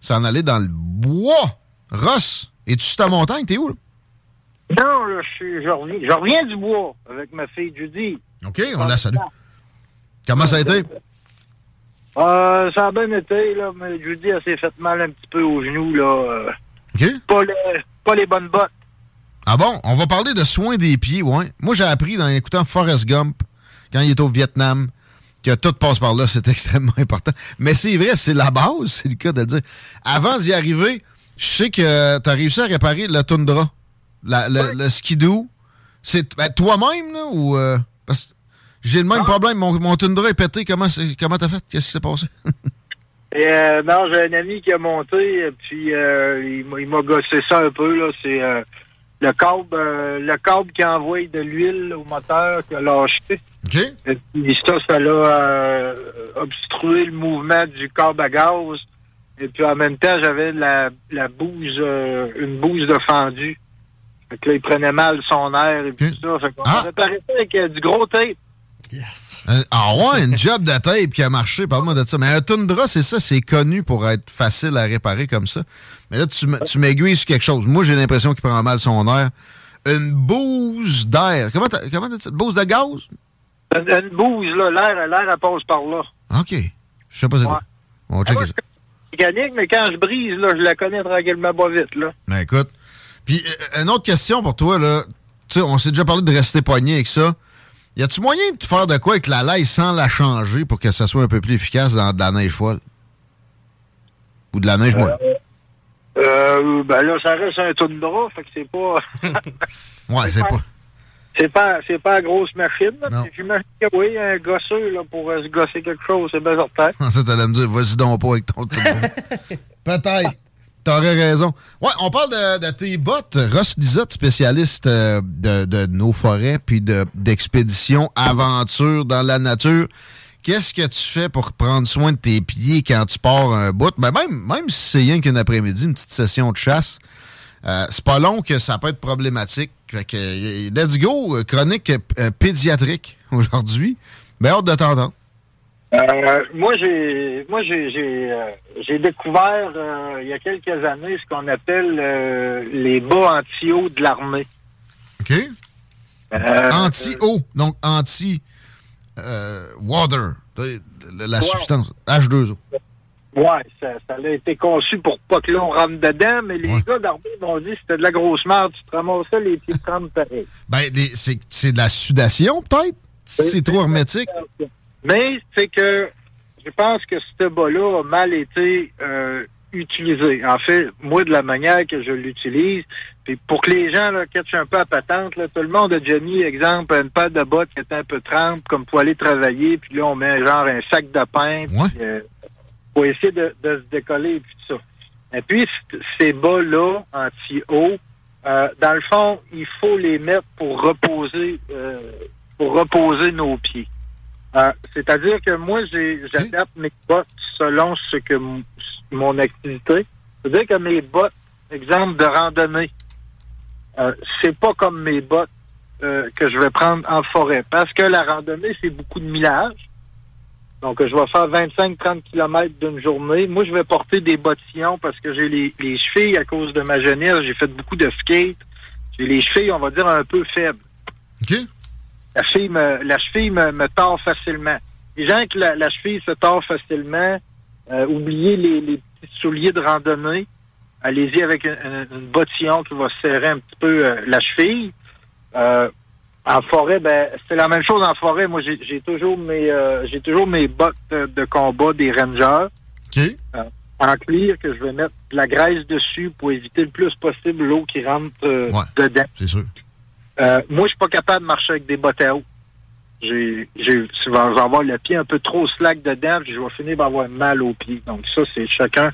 S'en aller dans le bois. Ross, es-tu sur ta montagne? T'es où? là? Non, là, je, reviens, je reviens du bois avec ma fille Judy. OK, on la salue. Comment ça a été? Euh, ça a bien été, là, mais Judy, elle s'est fait mal un petit peu aux genoux, là. OK. pas, les, pas les bonnes bottes. Ah bon? On va parler de soins des pieds, ouais. Moi, j'ai appris en écoutant Forrest Gump, quand il est au Vietnam, que tout passe par là, c'est extrêmement important. Mais c'est vrai, c'est la base, c'est le cas de le dire. Avant d'y arriver, je sais que tu as réussi à réparer le Tundra, la- le, le skidoo. C'est ben, toi-même, là, ou... euh, parce que j'ai le même problème, mon, mon Tundra est pété, comment comment t'as fait? Qu'est-ce qui s'est passé? Et, euh, non, j'ai un ami qui a monté, puis euh, il m'a- il m'a gossé ça un peu, là. C'est euh, le câble euh, le câble qui envoie de l'huile au moteur qui a lâché. OK. Et ça, ça l'a euh, obstrué le mouvement du câble à gaz. Et puis en même temps, j'avais la, la bouse, euh, une bouse de fendu. Fait que là, il prenait mal son air et tout ça. Fait qu'on a réparé ça avec euh, du gros tape. Euh, ah ouais, une job de tape qui a marché, parle-moi de ça. Mais un Tundra, c'est ça, c'est connu pour être facile à réparer comme ça. Mais là, tu, tu m'aiguilles sur quelque chose. Moi, j'ai l'impression qu'il prend mal son air. Une bouse d'air. Comment t'as comment t'as dit ça? Une bouse de gaz? Une, une bouse, là, l'air, l'air, elle passe par là. OK. Je sais pas c'est quoi. On va checker ça. Mécanique, mais quand je brise, là, je la connais tranquillement pas vite, là. Ben écoute. Puis, euh, une autre question pour toi, là. Tu sais, on s'est déjà parlé de rester poigné avec ça. Y a-tu moyen de faire de quoi avec la laille sans la changer pour que ça soit un peu plus efficace dans de la neige folle? Ou de la neige molle? Euh, ben là, ça reste un tundra, fait que c'est pas... Ouais, c'est pas. C'est pas, c'est pas grosse machine, là. J'imagine que oui, un gosseux, là, pour euh, se gosser quelque chose, c'est bien certain. Ça, t'allais me dire, vas-y donc pas avec ton. Peut-être. T'aurais raison. Ouais, on parle de, de tes bottes. Ross Lizotte, spécialiste euh, de, de nos forêts puis de- d'expéditions, aventures dans la nature. Qu'est-ce que tu fais pour prendre soin de tes pieds quand tu pars un bout? Ben même, même si c'est rien qu'un après-midi, une petite session de chasse, euh, c'est pas long que ça peut être problématique. Fait que, let's go, euh, chronique euh, pédiatrique aujourd'hui. Ben, hâte de t'entendre. Euh, moi, j'ai, moi, j'ai, j'ai, euh, j'ai découvert euh, il y a quelques années ce qu'on appelle les bas anti-eau de l'armée. OK? Anti-eau, donc anti-water, la, Ouais. substance, H2O. Ouais, ça, ça a été conçu pour pas que l'on rentre dedans, mais les gars d'armée m'ont dit que c'était de la grosse merde, tu te ramassais les pieds de pareil. Ben, c'est de la sudation, peut-être? C'est trop hermétique? Mais c'est que je pense que ce bas-là a mal été euh, utilisé. En fait, moi, de la manière que je l'utilise, puis pour que les gens là, catchent un peu à patente, là, tout le monde a déjà mis, exemple, une paire de bottes qui était un peu trempe, comme pour aller travailler, puis là, on met genre un sac de pain, puis, euh, pour essayer de, se décoller, et puis tout ça. Et puis, ces bas-là, anti-eau, euh, dans le fond, il faut les mettre pour reposer, euh, pour reposer nos pieds. Euh, c'est-à-dire que moi, j'adapte mes bottes selon ce que mon activité. C'est-à-dire que mes bottes, exemple de randonnée, euh, c'est pas comme mes bottes euh, que je vais prendre en forêt. Parce que la randonnée, c'est beaucoup de millage. Donc, je vais faire 25-30 km d'une journée. Moi, je vais porter des bottillons parce que j'ai les, les, chevilles à cause de ma jeunesse. J'ai fait beaucoup de skate. J'ai les chevilles, on va dire, un peu faibles. OK. La cheville me, la cheville me, me tord facilement. Les gens que la, cheville se tord facilement, euh, oubliez les, les, petits souliers de randonnée. Allez-y avec une, bottillon qui va serrer un petit peu euh, la cheville. Euh, en forêt, ben c'est la même chose en forêt. Moi, j'ai toujours mes j'ai toujours mes bottes de combat des rangers. en cuir que je vais mettre de la graisse dessus pour éviter le plus possible l'eau qui rentre dedans. C'est sûr. Euh, moi, je suis pas capable de marcher avec des bottes à eau. J'ai, j'ai, je vais avoir le pied un peu trop slack dedans, puis je vais finir par avoir mal au pied. Donc ça, c'est chacun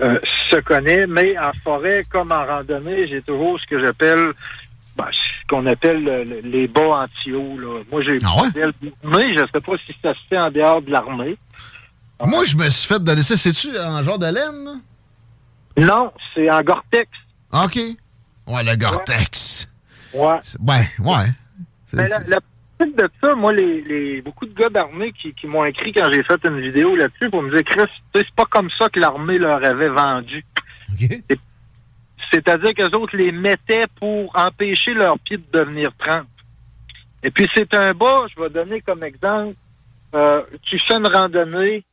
euh, se connaît. Mais en forêt, comme en randonnée, j'ai toujours ce que j'appelle ben, ce qu'on appelle les bas anti-eau. Moi, j'ai ah mais je sais pas si ça se fait en dehors de l'armée. Moi, je me suis fait donner ça. C'est-tu en genre de laine? Non, c'est en Gore-Tex. OK. Ouais, le Gore-Tex. Ouais. Ouais, ouais. Mais la, la de ça, moi, les, les beaucoup de gars d'armée qui, qui m'ont écrit quand j'ai fait une vidéo là-dessus pour me dire, Chris, c'est pas comme ça que l'armée leur avait vendu. C'est-à-dire qu'eux autres les mettaient pour empêcher leurs pieds de devenir trempes. Et puis c'est un bas, je vais donner comme exemple, euh, tu fais une randonnée,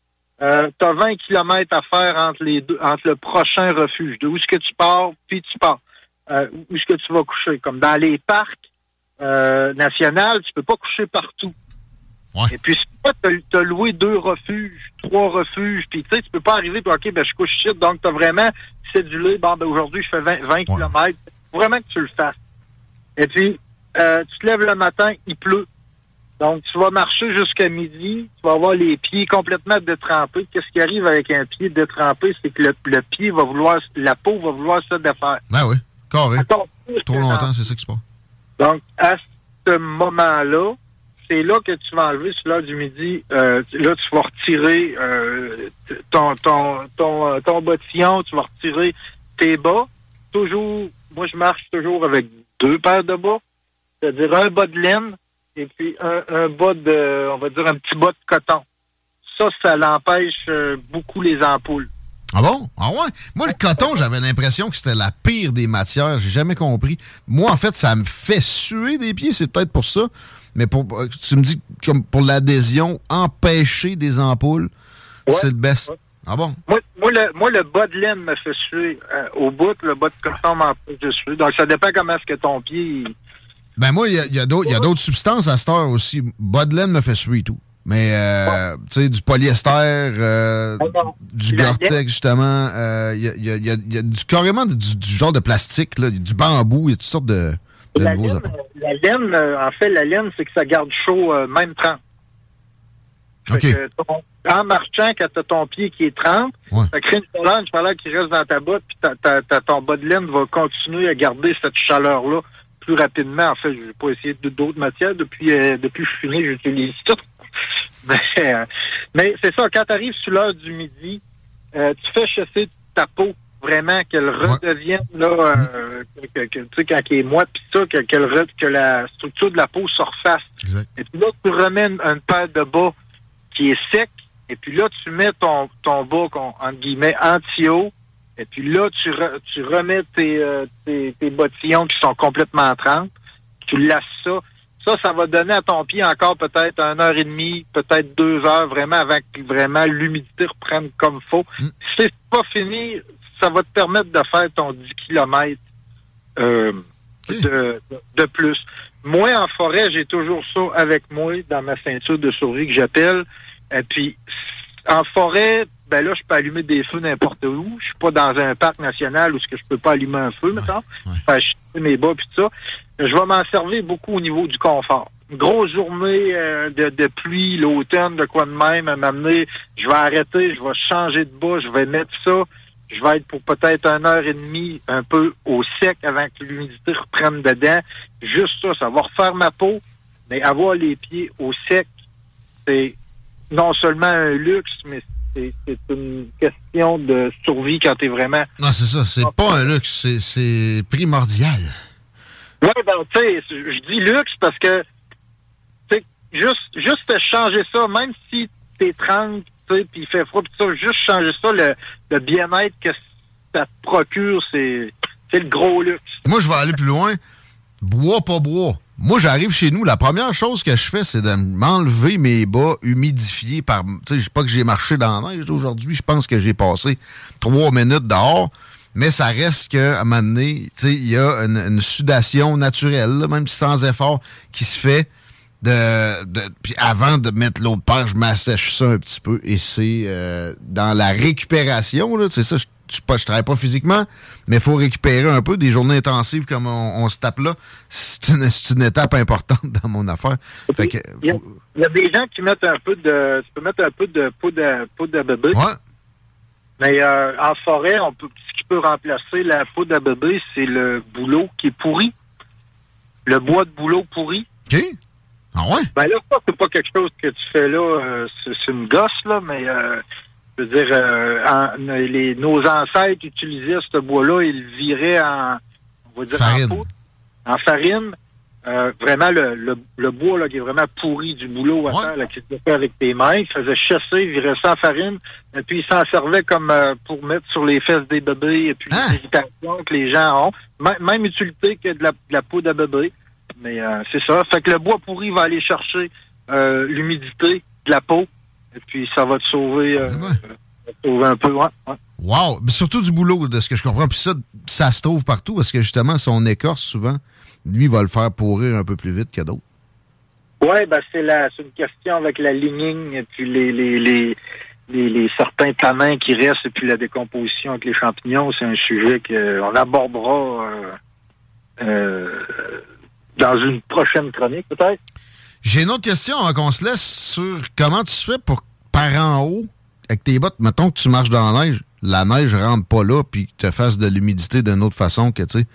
euh, tu as 20 km à faire entre les deux, entre le prochain refuge, d'où est-ce que tu pars, puis tu pars euh, où est-ce que tu vas coucher? Comme dans les parcs euh, nationaux, tu peux pas coucher partout. Et puis, si tu as loué deux refuges, trois refuges, puis tu sais, tu peux pas arriver, puis OK, ben je couche ici, donc tu as vraiment cédulé, bon, ben aujourd'hui, je fais 20, 20 km. Faut vraiment que tu le fasses. Et puis, euh, tu te lèves le matin, il pleut. Donc, tu vas marcher jusqu'à midi, tu vas avoir les pieds complètement détrempés. Qu'est-ce qui arrive avec un pied détrempé? C'est que le, le, pied va vouloir, la peau va vouloir se défaire. Ben oui. Carré. Trop longtemps, c'est ça qui se passe. Donc, à ce moment-là, c'est là que tu vas enlever sur l'heure du midi. Euh, là, tu vas retirer euh, ton, ton, ton, euh, ton bottillon, tu vas retirer tes bas. Toujours, moi, je marche toujours avec deux paires de bas. C'est-à-dire un bas de laine et puis un, un bas de, on va dire, un petit bas de coton. Ça, ça l'empêche beaucoup les ampoules. Ah bon? Ah ouais? Moi, le coton, j'avais l'impression que c'était la pire des matières. J'ai jamais compris. Moi, en fait, ça me fait suer des pieds. C'est peut-être pour ça. Mais pour, euh, tu me dis, comme pour l'adhésion, empêcher des ampoules, c'est le best. Ah bon? Moi, le, moi, le bas de laine me fait suer. Euh, au bout, le bas de coton m'empêche de suer. Donc, ça dépend comment est-ce que ton pied... Ben moi, il y a, y a d'autres substances à cette heure aussi. Bas de laine me fait suer tout. Mais, euh, tu sais, du polyester, euh, du Gore-Tex, justement, il euh, y, a, y, a, y, a, du, carrément du, genre de plastique, là, du bambou, il y a toutes sortes de, de la nouveaux laine, La laine, en fait, la laine, c'est que ça garde chaud même 30. OK. en marchant, quand tu as ton pied qui est 30, ça crée une chaleur, une chaleur qui reste dans ta botte, puis ton bas de laine va continuer à garder cette chaleur-là plus rapidement. En fait, je n'ai pas essayé d'autres matières. Depuis, depuis que je suis fini, j'utilise tout. Euh, mais, c'est ça, quand tu arrives sur l'heure du midi, euh, tu fais chasser ta peau vraiment qu'elle redevienne là euh, que, tu sais quand elle est moite puis ça qu'elle que la structure de la peau se refasse. Et puis là tu remets une, paire de bas qui est sec et puis là tu mets ton ton bas entre guillemets anti-eau et puis là tu tu remets tes, tes, tes bottillons qui sont complètement trempes, tu lasses ça Ça, ça va donner à ton pied encore peut-être une heure et demie, peut-être deux heures, vraiment, avant que vraiment l'humidité reprenne comme faut. Mm. Si c'est pas fini, ça va te permettre de faire ton 10 km euh, de, de plus. Moi, en forêt, j'ai toujours ça avec moi dans ma ceinture de survie que j'appelle. Et puis, en forêt, ben là, je peux allumer des feux n'importe où. Je suis pas dans un parc national où ce que je peux pas allumer un feu, mettons. ouais. Faire chier mes bas puis tout ça. Je vais m'en servir beaucoup au niveau du confort. Une grosse journée euh, de, de pluie, l'automne, de quoi de même, à m'amener, je vais arrêter, je vais changer de bas, je vais mettre ça. Je vais être pour peut-être une heure et demie un peu au sec avant que l'humidité reprenne dedans. Juste ça, ça va refaire ma peau, mais avoir les pieds au sec, c'est non seulement un luxe, mais c'est une question de survie quand t'es vraiment Non, c'est ça. C'est pas un luxe. C'est primordial. Oui, ben, tu sais, je dis luxe parce que, tu juste, juste changer ça, même si t'es 30, tu sais, puis il fait froid, pis ça, juste changer ça, le, le bien-être que ça te procure, c'est, le gros luxe. Moi, je vais aller plus loin. Bois, pas bois. Moi, j'arrive chez nous. La première chose que je fais, c'est de m'enlever mes bas humidifiés par. Tu sais, je sais pas que j'ai marché dans la aujourd'hui. Je pense que j'ai passé trois minutes dehors. Mais ça reste qu'à un moment donné, tu sais, il y a une, une sudation naturelle, là, même sans effort, qui se fait. De, de- puis avant de mettre l'autre paire, je m'assèche ça un petit peu. Et c'est euh, dans la récupération, là, c'est ça, je, je, je travaille pas physiquement, mais il faut récupérer un peu des journées intensives comme on, on se tape là. C'est une, c'est une étape importante dans mon affaire. Il y, a, faut- il y a des gens qui mettent un peu de, tu peux mettre un peu de poudre à, poudre à bébé, ouais, mais euh, en forêt, on peut, ce qui peut remplacer la poudre à bébé, c'est le bouleau qui est pourri. Le bois de bouleau pourri. OK. Ah ouais? Ben là, c'est pas quelque chose que tu fais là, euh, c'est une gosse, là, mais euh, je veux dire, euh, en- les, nos ancêtres utilisaient ce bois-là, ils le viraient en, on va dire, Farine. en poudre, en farine. Euh, vraiment, le, le, le bois, là, qui est vraiment pourri du boulot à Ouais. faire, là, qui se fait avec tes mains, ils faisaient chasser, ils viraient ça en farine, et puis ils s'en servaient comme euh, pour mettre sur les fesses des bébés, et puis Ah. les irritations que les gens ont. Même- même utilité que de la, de la poudre à bébé. Mais euh, c'est ça. Fait que le bois pourri va aller chercher euh, l'humidité de la peau. Et puis ça va te sauver, euh, Ouais. va te sauver un peu. Ouais, ouais. Wow! Mais surtout du boulot, de ce que je comprends. Puis ça, ça se trouve partout parce que justement, son écorce, souvent, lui, va le faire pourrir un peu plus vite que d'autres. Ouais, ben c'est la c'est une question avec la lignine et puis les les, les, les, les certains tanins qui restent et puis la décomposition avec les champignons, c'est un sujet qu'on abordera euh, euh, dans une prochaine chronique, peut-être. J'ai une autre question avant qu'on se laisse sur comment tu fais pour par en haut avec tes bottes. Mettons que tu marches dans la neige, la neige rentre pas là puis que tu fasses de l'humidité d'une autre façon que tu sais.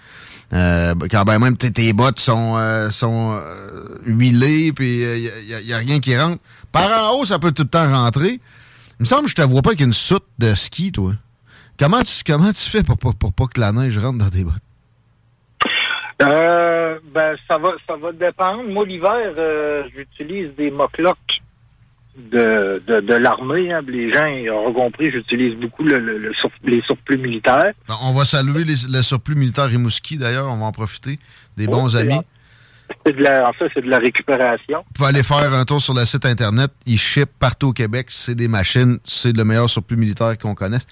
Euh, quand ben même tes, tes bottes sont euh, sont euh, huilées puis il y, a- y a rien qui rentre. Par en haut, ça peut tout le temps rentrer. Il me semble que je te vois pas avec une soute de ski, toi. Comment tu comment tu fais pour, pour, pour pas que la neige rentre dans tes bottes? Euh, ben ça va ça va dépendre. Moi l'hiver, euh, j'utilise des moclocs de, de, de l'armée. hein. Les gens ils auront compris, j'utilise beaucoup le, le- le sur- les surplus militaires. Bon, on va saluer les- le surplus militaire Rimouski, d'ailleurs. On va en profiter. Des bons amis. de la, en fait, c'est de la récupération. Vous pouvez aller faire un tour sur le site Internet. Ils ship partout au Québec. C'est des machines. C'est le meilleur surplus militaire qu'on connaisse.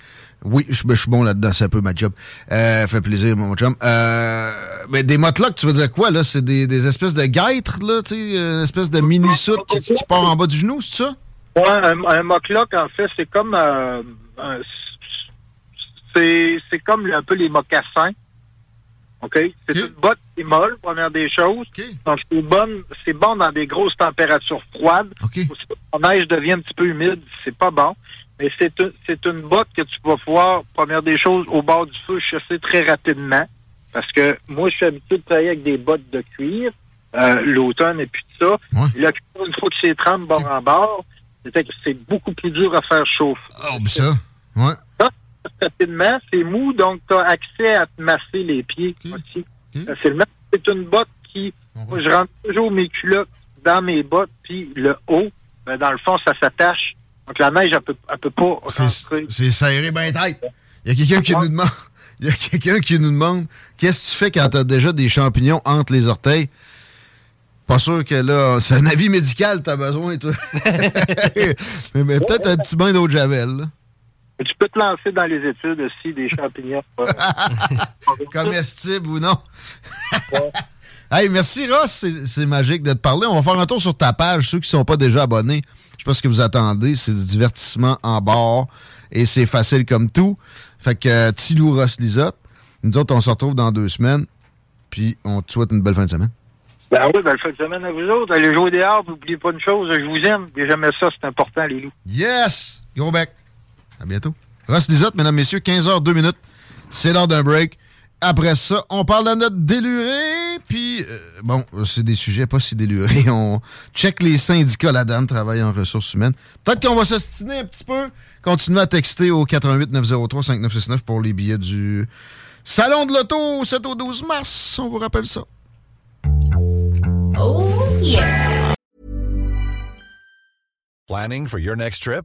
Oui, je, ben, je suis bon là-dedans. C'est un peu ma job. Euh, fait plaisir, mon chum. Euh, mais des motlocks, tu veux dire quoi, là? C'est des, des espèces de guêtres, là? Tu sais, une espèce de mini-soute qui, qui part en bas du genou, c'est ça? Ouais, un, un en fait, c'est comme euh, un- c'est c'est comme un peu les mocassins. OK? C'est une botte qui est molle, première des choses. Donc, c'est bonne, c'est bon dans des grosses températures froides. OK. Quand la neige devient un petit peu humide, c'est pas bon. Mais c'est une, c'est une botte que tu vas pouvoir, première des choses, au bord du feu, chasser très rapidement. Parce que moi, je suis habitué de travailler avec des bottes de cuir, euh, l'automne et puis tout ça. Ouais. Là, une fois que c'est 30 bord en bord, c'est que c'est beaucoup plus dur à faire chauffer. Oh, ça. Ouais. Rapidement, c'est mou, donc tu as accès à te masser les pieds Ok. aussi. Ok. Facilement. C'est une botte qui, moi, je rentre toujours mes culottes dans mes bottes, puis le haut, ben, dans le fond, ça s'attache. Donc la neige, elle peut, elle peut pas C'est rentrer. c'est serré bien tête. Il y a quelqu'un qui nous demande. Il y a quelqu'un qui nous demande qu'est-ce que tu fais quand t'as déjà des champignons entre les orteils? Pas sûr que là, c'est un avis médical que t'as besoin, toi. mais, mais peut-être un petit bain d'eau de javel, là. Tu peux te lancer dans les études aussi des champignons. euh, Comestible ou non. Hey, merci Ross, c'est magique de te parler. On va faire un tour sur ta page. Ceux qui ne sont pas déjà abonnés, je sais pas ce que vous attendez. C'est du divertissement en bord et c'est facile comme tout. Fait que euh, Tilou Ross Lisotte. Nous autres, on se retrouve dans deux semaines. Puis on te souhaite une belle fin de semaine. Ben oui, belle fin de semaine à vous autres. Allez jouer des arbres, n'oubliez pas une chose, je vous aime. Et jamais ça, c'est important, les loups. Yes! Gros bec. À bientôt. Ross Lisotte, mesdames, messieurs, 15h, 2 minutes. C'est l'heure d'un break. Après ça, on parle de notre déluré. Puis, euh, bon, c'est des sujets pas si délurés. On check les syndicats là-dedans, travaillent en ressources humaines. Peut-être qu'on va s'ostiner un petit peu. Continuez à texter au 88 903 5969 pour les billets du Salon de l'Auto 7 au 12 mars. On vous rappelle ça. Planning for your next trip?